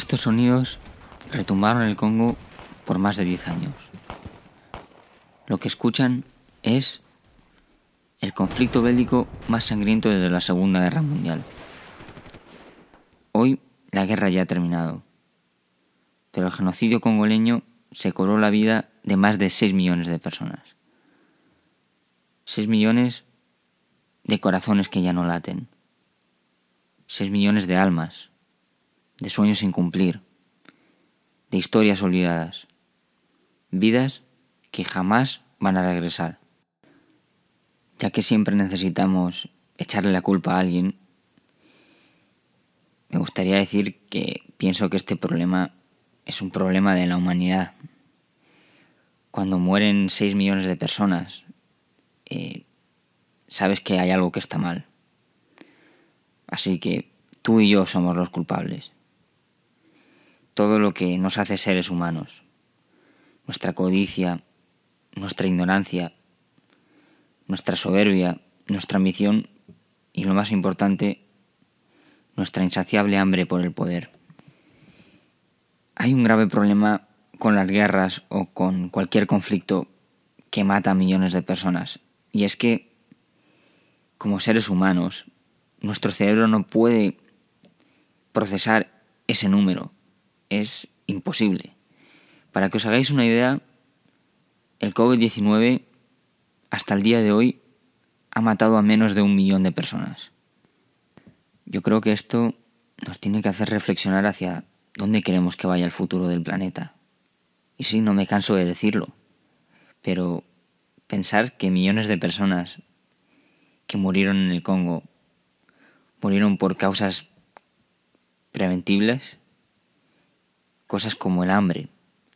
Estos sonidos retumbaron el Congo por más de 10 años. Lo que escuchan es el conflicto bélico más sangriento desde la Segunda Guerra Mundial. Hoy la guerra ya ha terminado, pero el genocidio congoleño se cobró la vida de más de 6 millones de personas. 6 millones de corazones que ya no laten. 6 millones de almas, de sueños sin cumplir, de historias olvidadas, vidas que jamás van a regresar. Ya que siempre necesitamos echarle la culpa a alguien, me gustaría decir que pienso que este problema es un problema de la humanidad. Cuando mueren 6 millones de personas, eh, sabes que hay algo que está mal. Así que tú y yo somos los culpables. Todo lo que nos hace seres humanos, nuestra codicia, nuestra ignorancia, nuestra soberbia, nuestra ambición y lo más importante, nuestra insaciable hambre por el poder. Hay un grave problema con las guerras o con cualquier conflicto que mata a millones de personas, y es que, como seres humanos, nuestro cerebro no puede procesar ese número. Es imposible. Para que os hagáis una idea, el COVID-19 hasta el día de hoy ha matado a menos de un millón de personas. Yo creo que esto nos tiene que hacer reflexionar hacia dónde queremos que vaya el futuro del planeta. Y sí, no me canso de decirlo, pero pensar que millones de personas que murieron en el Congo murieron por causas preventibles, cosas como el hambre,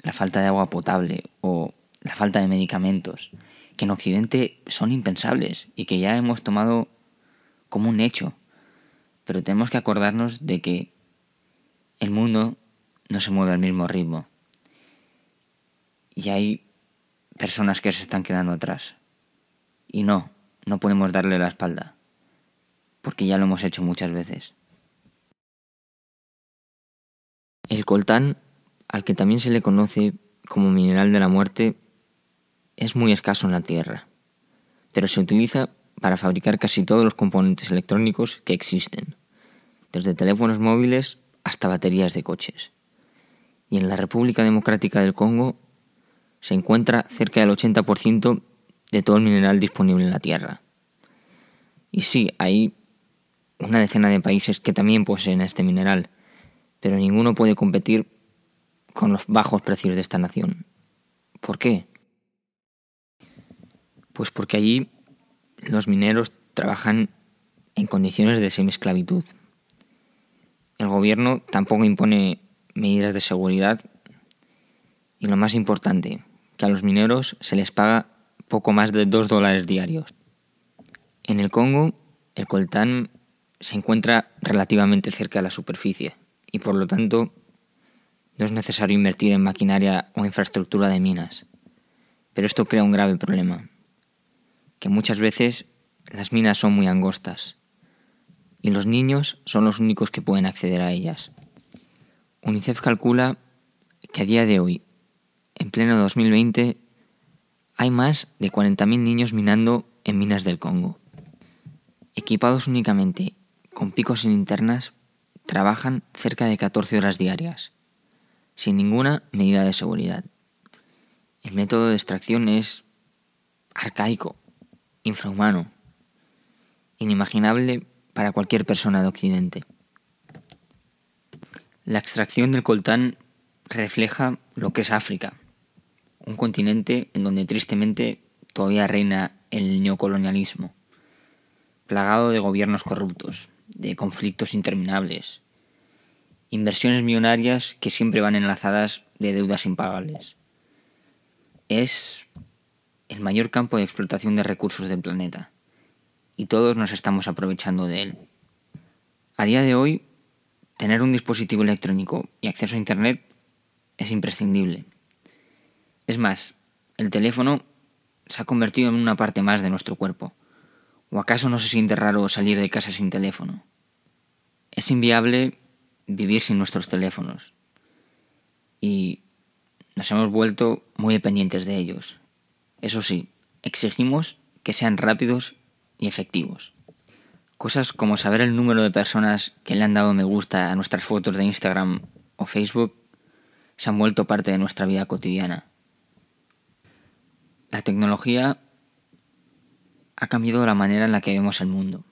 la falta de agua potable o la falta de medicamentos, que en Occidente son impensables y que ya hemos tomado como un hecho. Pero tenemos que acordarnos de que el mundo no se mueve al mismo ritmo. Y hay personas que se están quedando atrás. Y no, no podemos darle la espalda, porque ya lo hemos hecho muchas veces. El coltán, al que también se le conoce como mineral de la muerte, es muy escaso en la Tierra, pero se utiliza para fabricar casi todos los componentes electrónicos que existen, desde teléfonos móviles hasta baterías de coches. Y en la República Democrática del Congo se encuentra cerca del 80% de todo el mineral disponible en la Tierra. Y sí, hay una decena de países que también poseen este mineral, pero ninguno puede competir con los bajos precios de esta nación. ¿Por qué? Pues porque allí los mineros trabajan en condiciones de semiesclavitud. El gobierno tampoco impone medidas de seguridad y lo más importante, que a los mineros se les paga poco más de dos dólares diarios. En el Congo, el coltán se encuentra relativamente cerca de la superficie y por lo tanto no es necesario invertir en maquinaria o infraestructura de minas. Pero esto crea un grave problema que muchas veces las minas son muy angostas y los niños son los únicos que pueden acceder a ellas. UNICEF calcula que a día de hoy, en pleno 2020, hay más de 40.000 niños minando en minas del Congo. Equipados únicamente con picos sin linternas, trabajan cerca de 14 horas diarias, sin ninguna medida de seguridad. El método de extracción es arcaico infrahumano, inimaginable para cualquier persona de Occidente. La extracción del coltán refleja lo que es África, un continente en donde tristemente todavía reina el neocolonialismo, plagado de gobiernos corruptos, de conflictos interminables, inversiones millonarias que siempre van enlazadas de deudas impagables. Es el mayor campo de explotación de recursos del planeta, y todos nos estamos aprovechando de él. A día de hoy, tener un dispositivo electrónico y acceso a Internet es imprescindible. Es más, el teléfono se ha convertido en una parte más de nuestro cuerpo. ¿O acaso no se siente raro salir de casa sin teléfono? Es inviable vivir sin nuestros teléfonos. y nos hemos vuelto muy dependientes de ellos. Eso sí, exigimos que sean rápidos y efectivos. Cosas como saber el número de personas que le han dado me gusta a nuestras fotos de Instagram o Facebook se han vuelto parte de nuestra vida cotidiana. La tecnología ha cambiado la manera en la que vemos el mundo.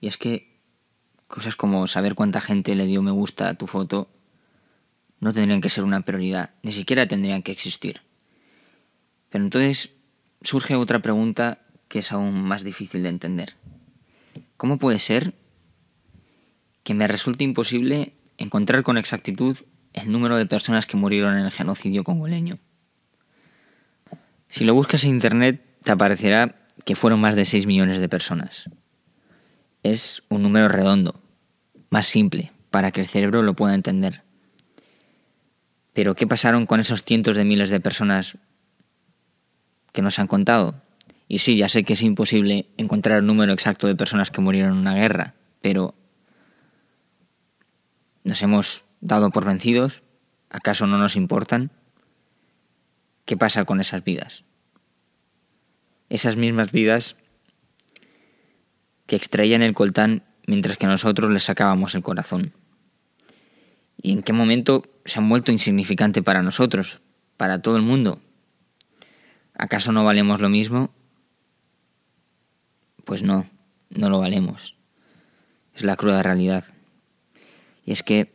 Y es que cosas como saber cuánta gente le dio me gusta a tu foto no tendrían que ser una prioridad, ni siquiera tendrían que existir. Pero entonces surge otra pregunta que es aún más difícil de entender. ¿Cómo puede ser que me resulte imposible encontrar con exactitud el número de personas que murieron en el genocidio congoleño? Si lo buscas en Internet, te aparecerá que fueron más de 6 millones de personas. Es un número redondo, más simple, para que el cerebro lo pueda entender. Pero ¿qué pasaron con esos cientos de miles de personas que nos han contado? Y sí, ya sé que es imposible encontrar el número exacto de personas que murieron en una guerra, pero ¿nos hemos dado por vencidos? ¿Acaso no nos importan? ¿Qué pasa con esas vidas? Esas mismas vidas que extraían el coltán mientras que nosotros les sacábamos el corazón. ¿Y en qué momento se han vuelto insignificante para nosotros, para todo el mundo? ¿Acaso no valemos lo mismo? Pues no, no lo valemos. Es la cruda realidad. Y es que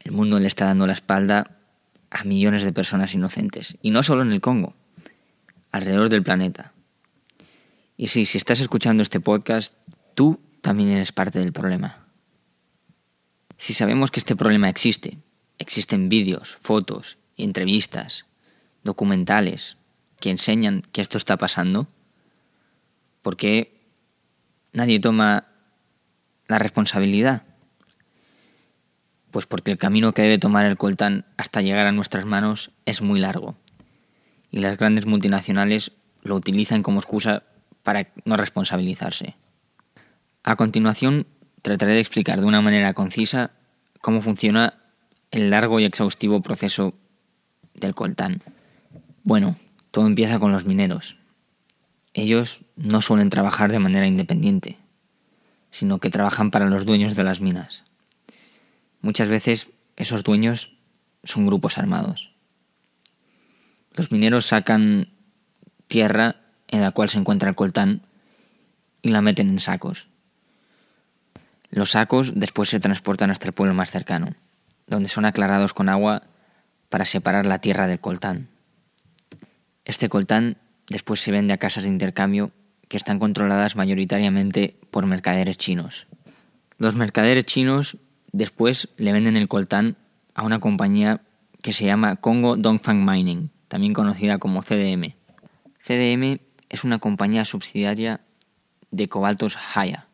el mundo le está dando la espalda a millones de personas inocentes. Y no solo en el Congo, alrededor del planeta. Y sí, si estás escuchando este podcast, tú también eres parte del problema. Si sabemos que este problema existe, existen vídeos, fotos, entrevistas, documentales que enseñan que esto está pasando, ¿por qué nadie toma la responsabilidad? Pues porque el camino que debe tomar el coltán hasta llegar a nuestras manos es muy largo. Y las grandes multinacionales lo utilizan como excusa para no responsabilizarse. A continuación, trataré de explicar de una manera concisa cómo funciona el largo y exhaustivo proceso del coltán. Bueno, todo empieza con los mineros. Ellos no suelen trabajar de manera independiente, sino que trabajan para los dueños de las minas. Muchas veces esos dueños son grupos armados. Los mineros sacan tierra en la cual se encuentra el coltán y la meten en sacos. Los sacos después se transportan hasta el pueblo más cercano, donde son aclarados con agua para separar la tierra del coltán. Este coltán Después se vende a casas de intercambio que están controladas mayoritariamente por mercaderes chinos. Los mercaderes chinos después le venden el coltán a una compañía que se llama Congo Dongfang Mining, también conocida como CDM. CDM es una compañía subsidiaria de Cobaltos Haya,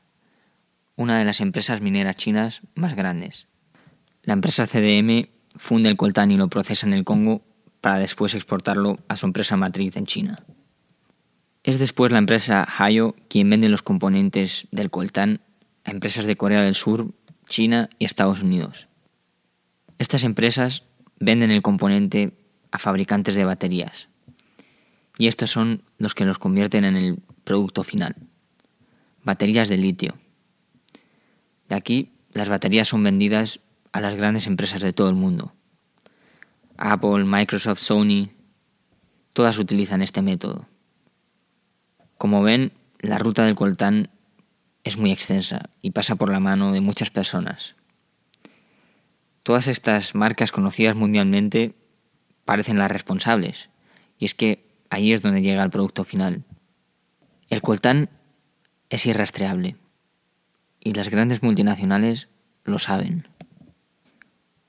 una de las empresas mineras chinas más grandes. La empresa CDM funde el coltán y lo procesa en el Congo para después exportarlo a su empresa matriz en China. Es después la empresa Hayo quien vende los componentes del coltán a empresas de Corea del Sur, China y Estados Unidos. Estas empresas venden el componente a fabricantes de baterías y estos son los que los convierten en el producto final. Baterías de litio. De aquí las baterías son vendidas a las grandes empresas de todo el mundo. Apple, Microsoft, Sony, todas utilizan este método. Como ven, la ruta del coltán es muy extensa y pasa por la mano de muchas personas. Todas estas marcas conocidas mundialmente parecen las responsables, y es que ahí es donde llega el producto final. El coltán es irrastreable, y las grandes multinacionales lo saben.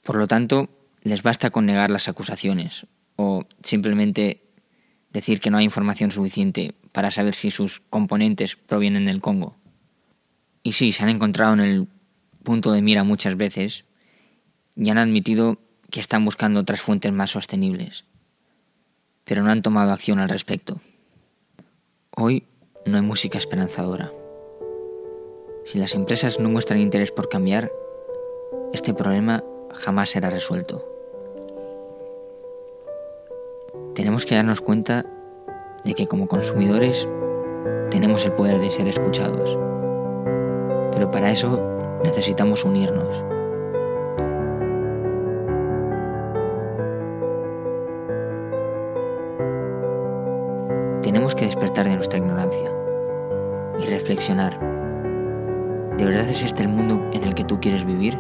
Por lo tanto, les basta con negar las acusaciones o simplemente decir que no hay información suficiente para saber si sus componentes provienen del Congo. Y sí, se han encontrado en el punto de mira muchas veces y han admitido que están buscando otras fuentes más sostenibles, pero no han tomado acción al respecto. Hoy no hay música esperanzadora. Si las empresas no muestran interés por cambiar, este problema jamás será resuelto. tenemos que darnos cuenta de que como consumidores tenemos el poder de ser escuchados. Pero para eso necesitamos unirnos. Despertar de nuestra ignorancia y reflexionar. ¿De verdad es este el mundo en el que tú quieres vivir?